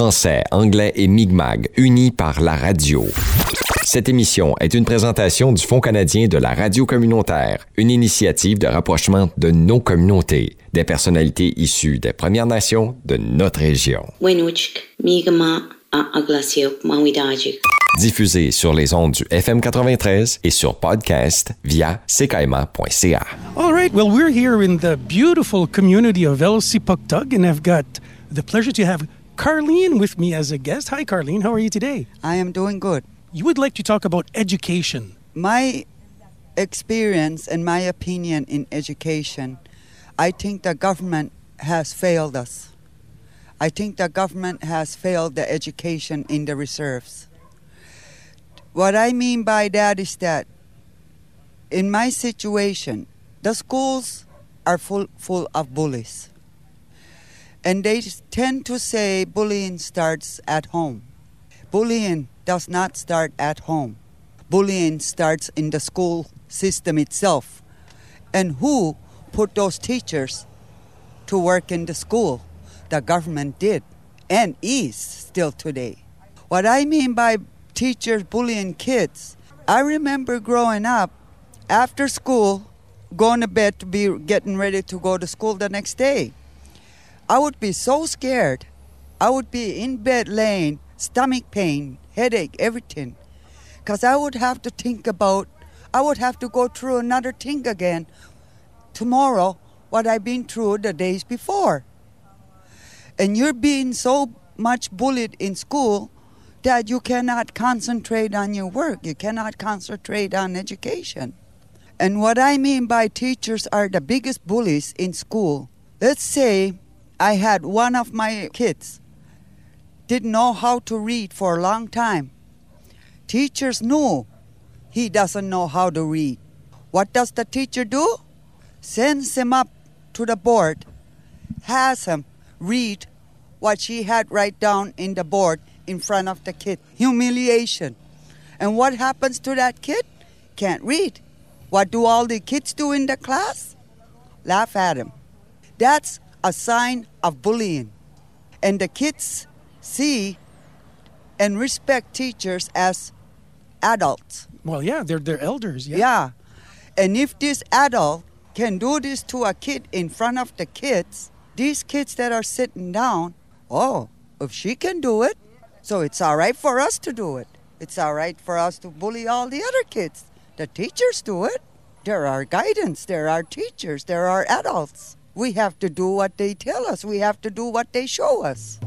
français, anglais et Mi'kmaq, unis par la radio. Cette émission est une présentation du Fonds canadien de la radio communautaire, une initiative de rapprochement de nos communautés, des personnalités issues des Premières Nations de notre région. Diffusée sur les ondes du FM 93 et sur podcast via ckaima.ca. All right. Well, we're here in the beautiful community of LC Puktug, and I've got the pleasure to have Carlene with me as a guest. Hi, Carlene. How are you today? I am doing good. You would like to talk about education. My experience and my opinion in education, I think the government has failed us. I think the government has failed the education in the reserves. What I mean by that is that in my situation, the schools are full, full of bullies. And they tend to say bullying starts at home. Bullying does not start at home. Bullying starts in the school system itself. And who put those teachers to work in the school? The government did and is still today. What I mean by teachers bullying kids, I remember growing up after school, going to bed to be getting ready to go to school the next day. I would be so scared. I would be in bed laying, stomach pain, headache, everything. Because I would have to think about, I would have to go through another thing again tomorrow, what I've been through the days before. And you're being so much bullied in school that you cannot concentrate on your work, you cannot concentrate on education. And what I mean by teachers are the biggest bullies in school. Let's say I had one of my kids didn't know how to read for a long time. Teachers knew he doesn't know how to read. What does the teacher do? Sends him up to the board, has him read what she had write down in the board in front of the kid. Humiliation. And what happens to that kid? Can't read. What do all the kids do in the class? Laugh at him. That's a sign of bullying. And the kids see and respect teachers as adults. Well, yeah, they're, they're elders. Yeah. Yeah. And if this adult can do this to a kid in front of the kids, these kids that are sitting down, oh, if she can do it, so it's all right for us to do it. It's all right for us to bully all the other kids. The teachers do it. There are guidance, there are teachers, there are adults. We have to do what they tell us, we have to do what they show us.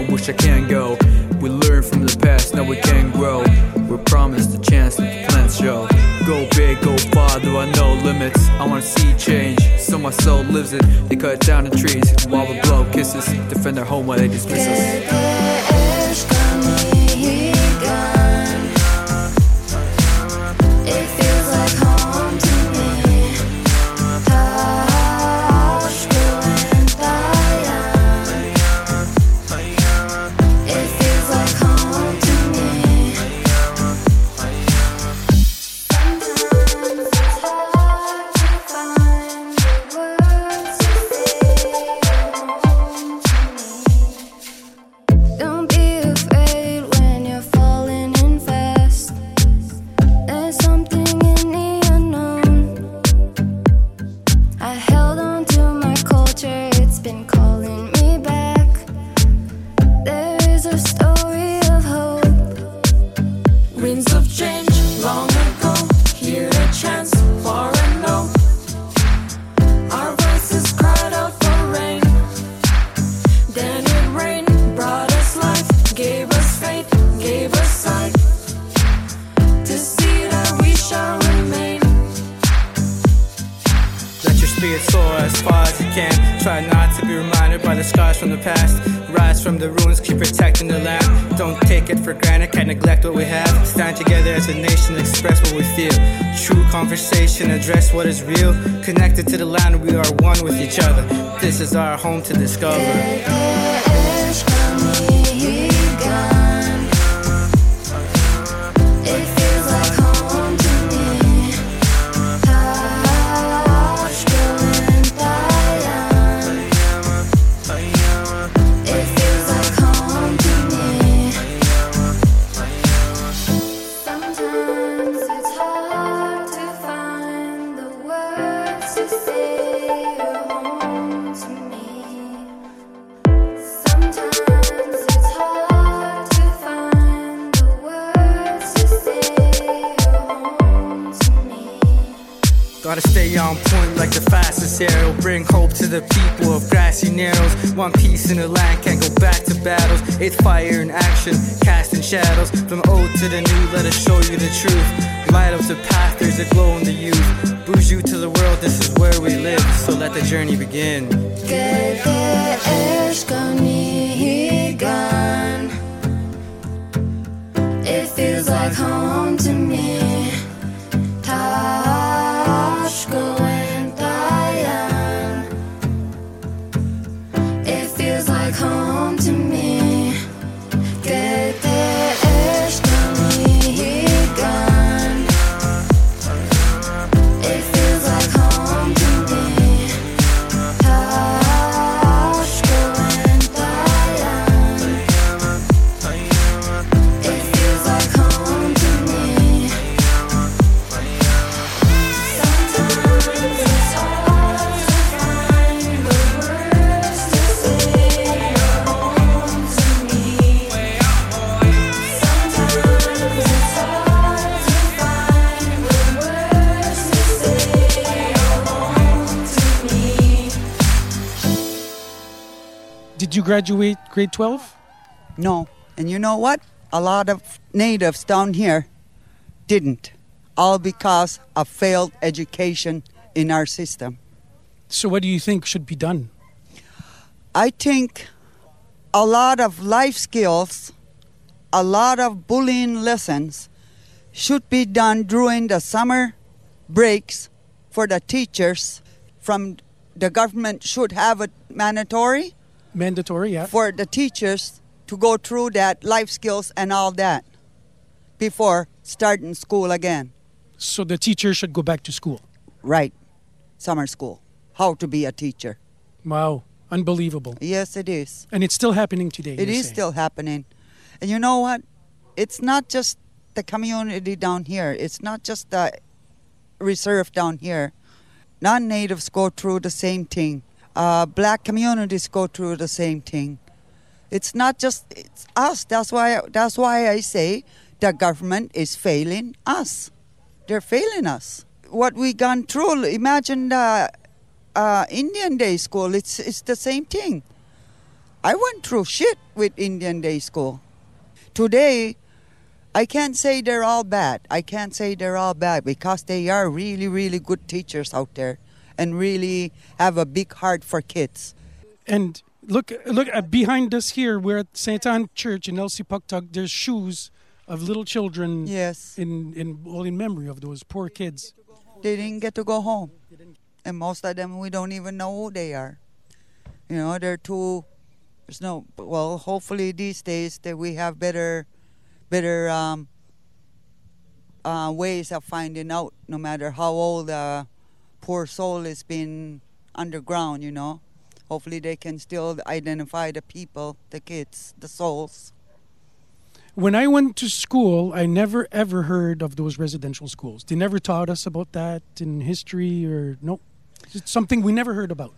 Wish I can go. We learn from the past, now we can grow. We're promised a chance that the plans show. Go big, go far, there I know limits. I wanna see change, so my soul lives it. They cut down the trees while we blow kisses. Defend our home while they dismiss us. Can. Try not to be reminded by the scars from the past. Rise from the ruins, keep protecting the land. Don't take it for granted, can't neglect what we have. Stand together as a nation, express what we feel. True conversation, address what is real. Connected to the land, we are one with each other. This is our home to discover. Gotta stay on point like the fastest arrow. Bring hope to the people of grassy narrows. One piece in the land can't go back to battles. It's fire in action, casting shadows. From old to the new, let us show you the truth. Light up the path, there's a glow in the youth. Boost you to the world, this is where we live. So let the journey begin. You graduate grade 12? No. And you know what? A lot of natives down here didn't. All because of failed education in our system. So, what do you think should be done? I think a lot of life skills, a lot of bullying lessons should be done during the summer breaks for the teachers from the government should have it mandatory Mandatory, yeah. for the teachers to go through that life skills and all that before starting school again. So, the teacher should go back to school. Right. Summer school. How to be a teacher. Wow. Unbelievable. Yes, it is. And it's still happening today. It is saying. still happening. And you know what? It's not just the community down here, it's not just the reserve down here. Non natives go through the same thing, uh, black communities go through the same thing. It's not just it's us. That's why that's why I say the government is failing us. They're failing us. What we gone through. Imagine the uh, Indian day school. It's it's the same thing. I went through shit with Indian day school. Today, I can't say they're all bad. I can't say they're all bad because they are really, really good teachers out there and really have a big heart for kids. And look, look uh, behind us here. We're at Saint Anne Church in Elsipogtog. There's shoes of little children. Yes. In in well, in memory of those poor kids. They didn't get to go home. And most of them, we don't even know who they are. You know, they're too. There's no. Well, hopefully these days that we have better, better um, uh, ways of finding out. No matter how old a poor soul has been underground, you know, hopefully they can still identify the people, the kids, the souls. When I went to school, I never ever heard of those residential schools. They never taught us about that in history or no. It's something we never heard about.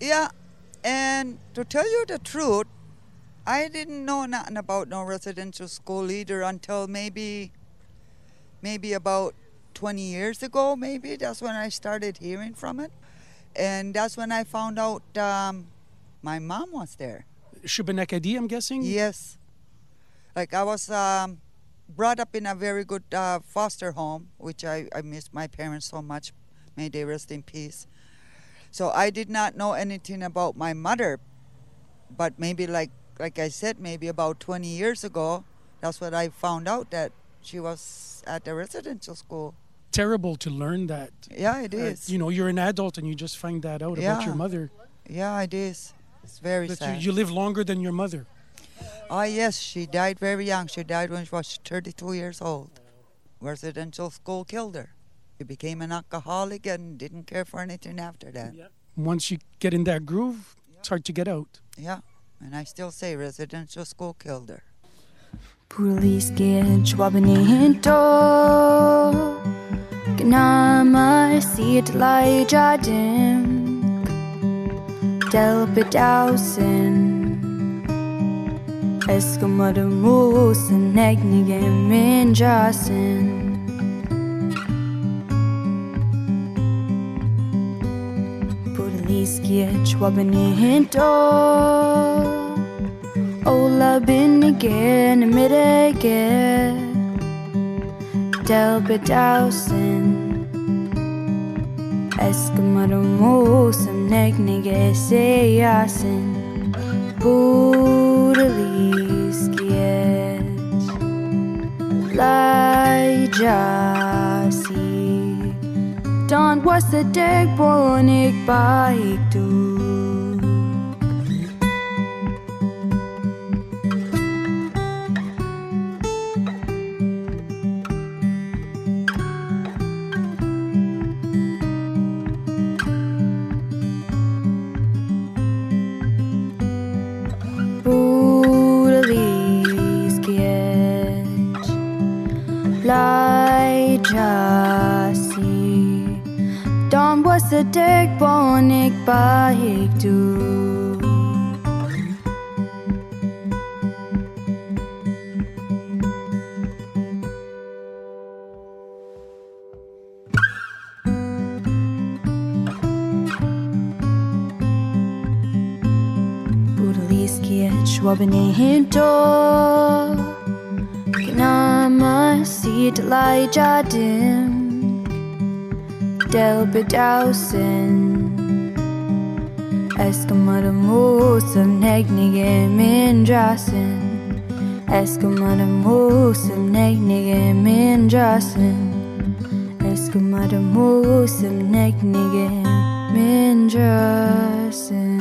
Yeah, and to tell you the truth, I didn't know nothing about no residential school either until maybe, maybe about 20 years ago. Maybe that's when I started hearing from it, and that's when I found out um, my mom was there. Shubenacadie, I'm guessing. Yes, like I was um, brought up in a very good uh, foster home, which I I miss my parents so much. May they rest in peace. So I did not know anything about my mother, but maybe like like I said, maybe about 20 years ago, that's what I found out that she was at the residential school. Terrible to learn that. Yeah, it is. Uh, you know, you're an adult and you just find that out about your mother. yeah, it is. It's very That sad. you, you live longer than your mother. Oh, yes, she died very young. She died when she was 32 years old. Residential school killed her. She became an alcoholic and didn't care for anything after that. Once you get in that groove, it's hard to get out. Yeah, and I still say residential school killed her. Pulisken chwabanihinto Gnama sit lai jadim Del bedausen Eskamademusen egnigen min jasen Pulisken chwabanihinto Ola bin again midage Del bedausen. Eskamademusen negnige sejasen Budaliskiet Lai jasi Don was the deg bonik baik du Don was the deg bonik baik du Budaliskiet schwabanihinto Gnama sit lai jadim Del bedausen Eskamademusem negnige min jasen Eskamademusem negnige min jasen Eskamademusem negnige min jasen